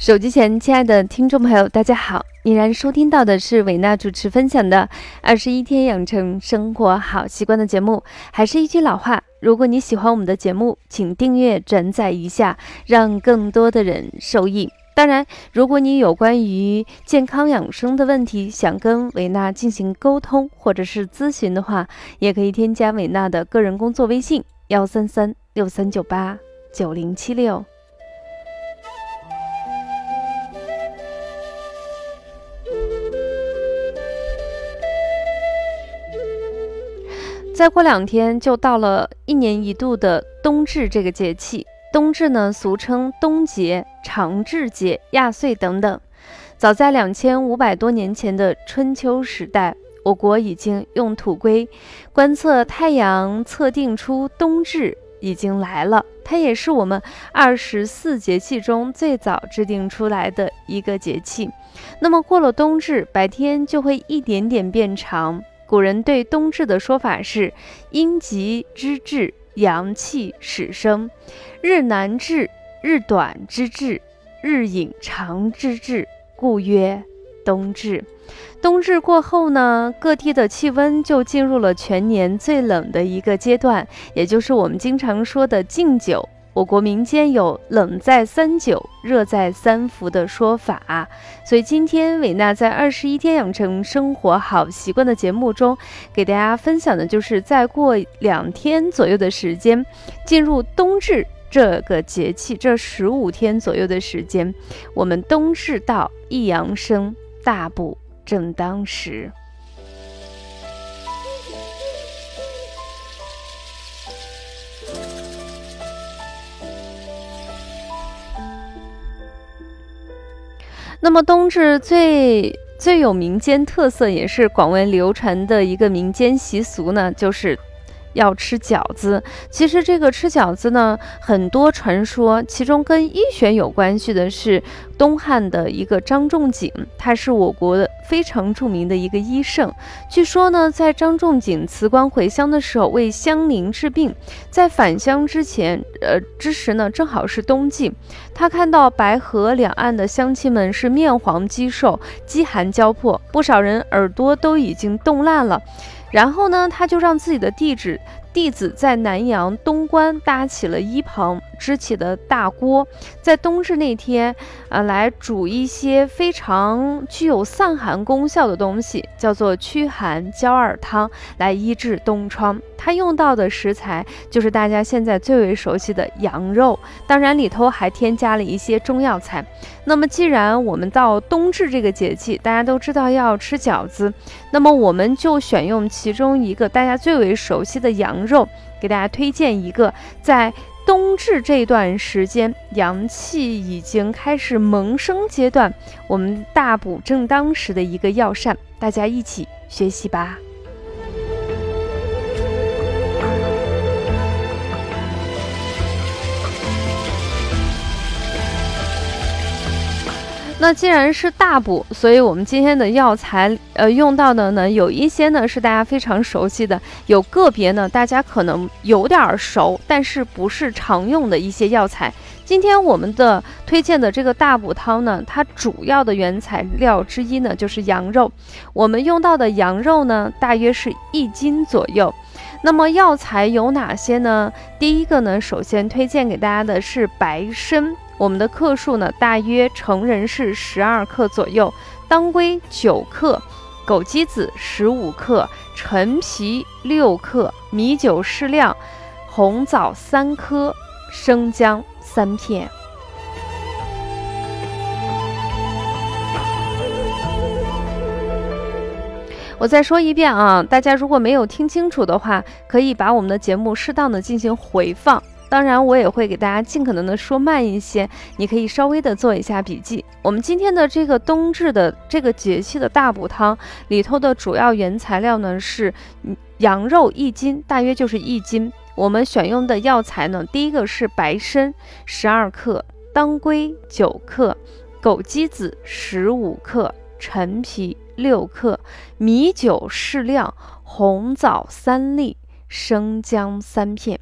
手机前，亲爱的听众朋友，大家好！依然收听到的是伟娜主持分享的《二十一天养成生活好习惯》的节目。还是一句老话，如果你喜欢我们的节目，请订阅、转载一下，让更多的人受益。当然，如果你有关于健康养生的问题，想跟伟娜进行沟通或者是咨询的话，也可以添加伟娜的个人工作微信：幺三三六三九八九零七六。再过两天就到了一年一度的冬至这个节气。冬至呢，俗称冬节、长至节、亚岁等等。早在两千五百多年前的春秋时代，我国已经用土龟观测太阳，测定出冬至已经来了。它也是我们二十四节气中最早制定出来的一个节气。那么过了冬至，白天就会一点点变长。古人对冬至的说法是：阴极之至，阳气始生；日南至，日短之至，日影长之至，故曰冬至。冬至过后呢，各地的气温就进入了全年最冷的一个阶段，也就是我们经常说的敬酒。我国民间有“冷在三九，热在三伏”的说法，所以今天伟娜在二十一天养成生活好习惯的节目中，给大家分享的就是再过两天左右的时间，进入冬至这个节气，这十五天左右的时间，我们冬至到，一阳生，大补正当时。那么冬至最最有民间特色，也是广为流传的一个民间习俗呢，就是。要吃饺子，其实这个吃饺子呢，很多传说，其中跟医学有关系的是东汉的一个张仲景，他是我国非常著名的一个医圣。据说呢，在张仲景辞官回乡的时候，为乡邻治病，在返乡之前，呃之时呢，正好是冬季，他看到白河两岸的乡亲们是面黄肌瘦，饥寒交迫，不少人耳朵都已经冻烂了。然后呢，他就让自己的弟子弟子在南阳东关搭起了一棚，支起的大锅，在冬至那天，啊，来煮一些非常具有散寒功效的东西，叫做驱寒焦耳汤，来医治冻疮。它用到的食材就是大家现在最为熟悉的羊肉，当然里头还添加了一些中药材。那么，既然我们到冬至这个节气，大家都知道要吃饺子，那么我们就选用其中一个大家最为熟悉的羊肉，给大家推荐一个在冬至这段时间阳气已经开始萌生阶段，我们大补正当时的一个药膳，大家一起学习吧。那既然是大补，所以我们今天的药材，呃，用到的呢，有一些呢是大家非常熟悉的，有个别呢大家可能有点熟，但是不是常用的一些药材。今天我们的推荐的这个大补汤呢，它主要的原材料之一呢就是羊肉，我们用到的羊肉呢大约是一斤左右。那么药材有哪些呢？第一个呢，首先推荐给大家的是白参。我们的克数呢，大约成人是十二克左右，当归九克，枸杞子十五克，陈皮六克，米酒适量，红枣三颗，生姜三片。我再说一遍啊，大家如果没有听清楚的话，可以把我们的节目适当的进行回放。当然，我也会给大家尽可能的说慢一些，你可以稍微的做一下笔记。我们今天的这个冬至的这个节气的大补汤里头的主要原材料呢是羊肉一斤，大约就是一斤。我们选用的药材呢，第一个是白参十二克，当归九克，枸杞子十五克，陈皮六克，米酒适量，红枣三粒。生姜三片，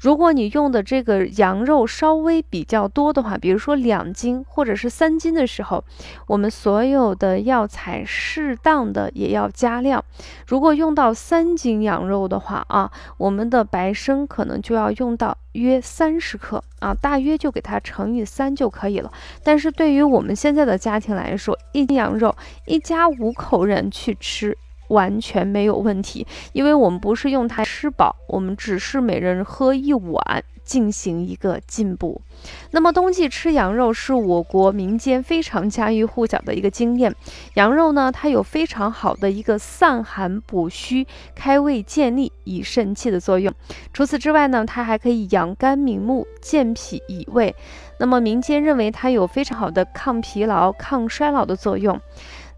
如果你用的这个羊肉稍微比较多的话，比如说两斤或者是三斤的时候，我们所有的药材适当的也要加量。如果用到三斤羊肉的话啊，我们的白参可能就要用到约三十克啊，大约就给它乘以三就可以了。但是对于我们现在的家庭来说，一斤羊肉一家五口人去吃。完全没有问题，因为我们不是用它吃饱，我们只是每人喝一碗进行一个进补。那么冬季吃羊肉是我国民间非常家喻户晓的一个经验。羊肉呢，它有非常好的一个散寒补虚、开胃健力、益肾气的作用。除此之外呢，它还可以养肝明目、健脾益胃。那么民间认为它有非常好的抗疲劳、抗衰老的作用。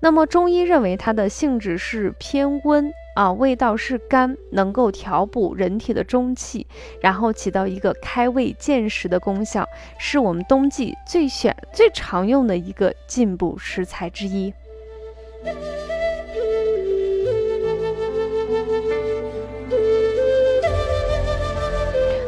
那么中医认为它的性质是偏温啊，味道是甘，能够调补人体的中气，然后起到一个开胃健食的功效，是我们冬季最选最常用的一个进补食材之一。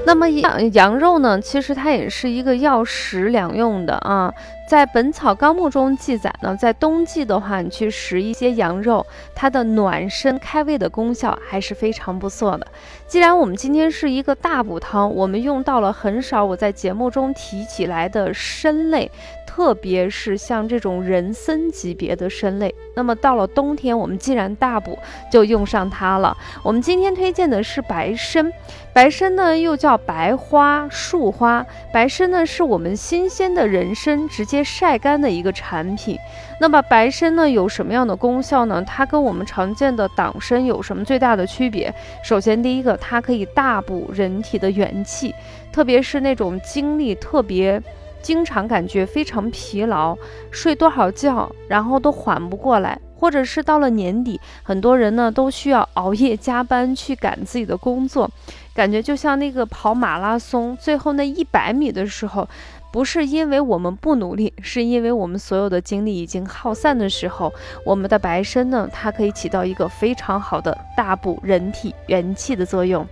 那么羊羊肉呢，其实它也是一个药食两用的啊。在《本草纲目》中记载呢，在冬季的话，你去食一些羊肉，它的暖身开胃的功效还是非常不错的。既然我们今天是一个大补汤，我们用到了很少我在节目中提起来的参类。特别是像这种人参级别的参类，那么到了冬天，我们既然大补，就用上它了。我们今天推荐的是白参，白参呢又叫白花树花，白参呢是我们新鲜的人参直接晒干的一个产品。那么白参呢有什么样的功效呢？它跟我们常见的党参有什么最大的区别？首先第一个，它可以大补人体的元气，特别是那种精力特别。经常感觉非常疲劳，睡多少觉，然后都缓不过来，或者是到了年底，很多人呢都需要熬夜加班去赶自己的工作，感觉就像那个跑马拉松，最后那一百米的时候，不是因为我们不努力，是因为我们所有的精力已经耗散的时候，我们的白参呢，它可以起到一个非常好的大补人体元气的作用。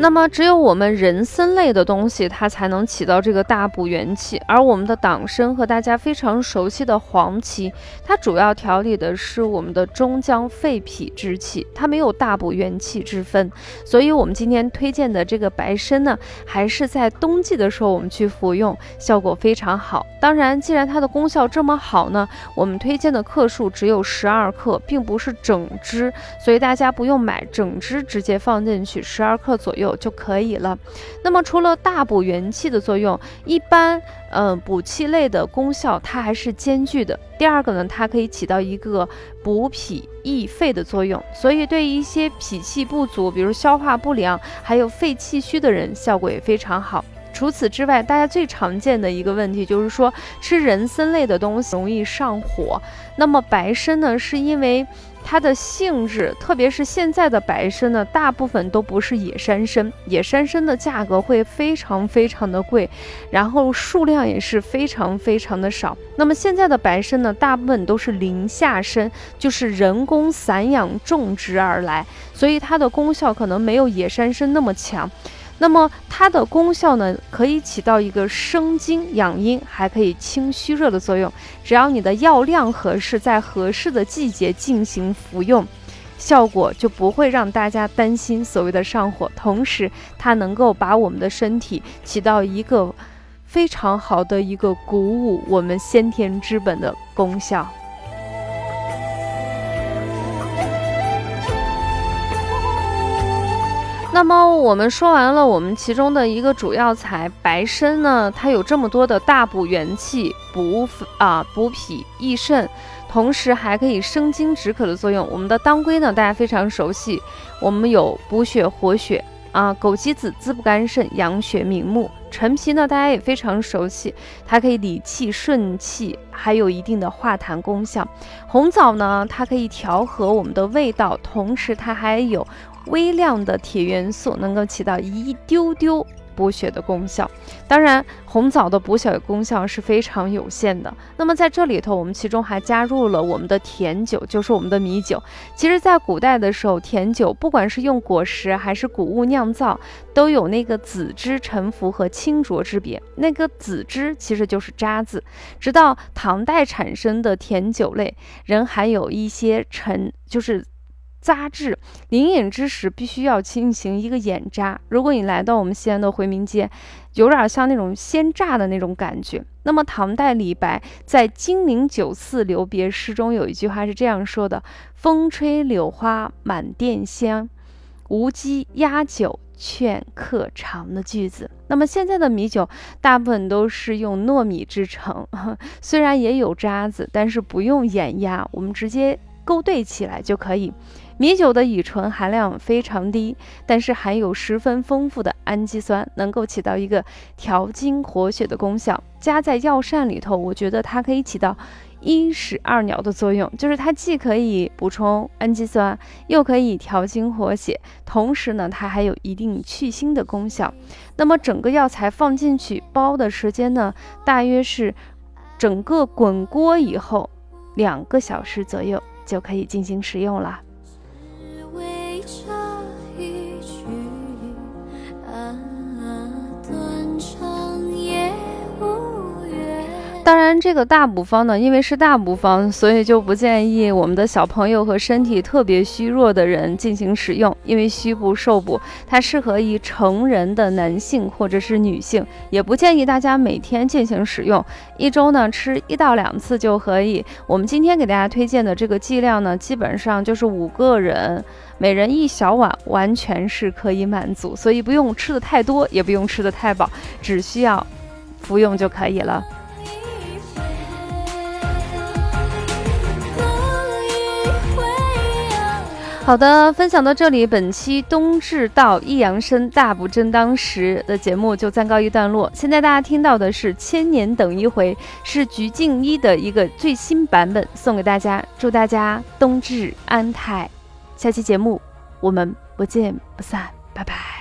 那么，只有我们人参类的东西，它才能起到这个大补元气。而我们的党参和大家非常熟悉的黄芪，它主要调理的是我们的中焦肺脾之气，它没有大补元气之分。所以，我们今天推荐的这个白参呢，还是在冬季的时候我们去服用，效果非常好。当然，既然它的功效这么好呢，我们推荐的克数只有十二克，并不是整支，所以大家不用买整支，直接放进去十二克左右。就可以了。那么除了大补元气的作用，一般嗯补气类的功效它还是兼具的。第二个呢，它可以起到一个补脾益肺的作用，所以对一些脾气不足，比如消化不良，还有肺气虚的人，效果也非常好。除此之外，大家最常见的一个问题就是说吃人参类的东西容易上火。那么白参呢，是因为它的性质，特别是现在的白参呢，大部分都不是野山参，野山参的价格会非常非常的贵，然后数量也是非常非常的少。那么现在的白参呢，大部分都是林下参，就是人工散养种植而来，所以它的功效可能没有野山参那么强。那么它的功效呢，可以起到一个生津养阴，还可以清虚热的作用。只要你的药量合适，在合适的季节进行服用，效果就不会让大家担心所谓的上火。同时，它能够把我们的身体起到一个非常好的一个鼓舞我们先天之本的功效。那么我们说完了我们其中的一个主要材白参呢，它有这么多的大补元气、补啊补脾益肾，同时还可以生津止渴的作用。我们的当归呢，大家非常熟悉，我们有补血活血啊，枸杞子滋补肝肾、养血明目。陈皮呢，大家也非常熟悉，它可以理气顺气，还有一定的化痰功效。红枣呢，它可以调和我们的味道，同时它还有。微量的铁元素能够起到一丢丢补血的功效，当然红枣的补血功效是非常有限的。那么在这里头，我们其中还加入了我们的甜酒，就是我们的米酒。其实，在古代的时候，甜酒不管是用果实还是谷物酿造，都有那个紫汁沉浮和清浊之别。那个紫汁其实就是渣子。直到唐代产生的甜酒类，仍含有一些沉，就是。扎质临饮之时，必须要进行一个眼扎。如果你来到我们西安的回民街，有点像那种鲜榨的那种感觉。那么，唐代李白在《金陵酒肆留别诗》中有一句话是这样说的：“风吹柳花满店香，无鸡压酒劝客尝”的句子。那么，现在的米酒大部分都是用糯米制成，虽然也有渣子，但是不用眼压，我们直接勾兑起来就可以。米酒的乙醇含量非常低，但是含有十分丰富的氨基酸，能够起到一个调经活血的功效。加在药膳里头，我觉得它可以起到一石二鸟的作用，就是它既可以补充氨基酸，又可以调经活血，同时呢，它还有一定去腥的功效。那么整个药材放进去煲的时间呢，大约是整个滚锅以后两个小时左右就可以进行食用了。然，这个大补方呢，因为是大补方，所以就不建议我们的小朋友和身体特别虚弱的人进行使用。因为虚补受补，它适合于成人的男性或者是女性，也不建议大家每天进行使用。一周呢吃一到两次就可以。我们今天给大家推荐的这个剂量呢，基本上就是五个人，每人一小碗，完全是可以满足。所以不用吃的太多，也不用吃的太饱，只需要服用就可以了。好的，分享到这里，本期冬至到益阳生大补正当时的节目就暂告一段落。现在大家听到的是《千年等一回》，是鞠婧祎的一个最新版本，送给大家，祝大家冬至安泰。下期节目我们不见不散，拜拜。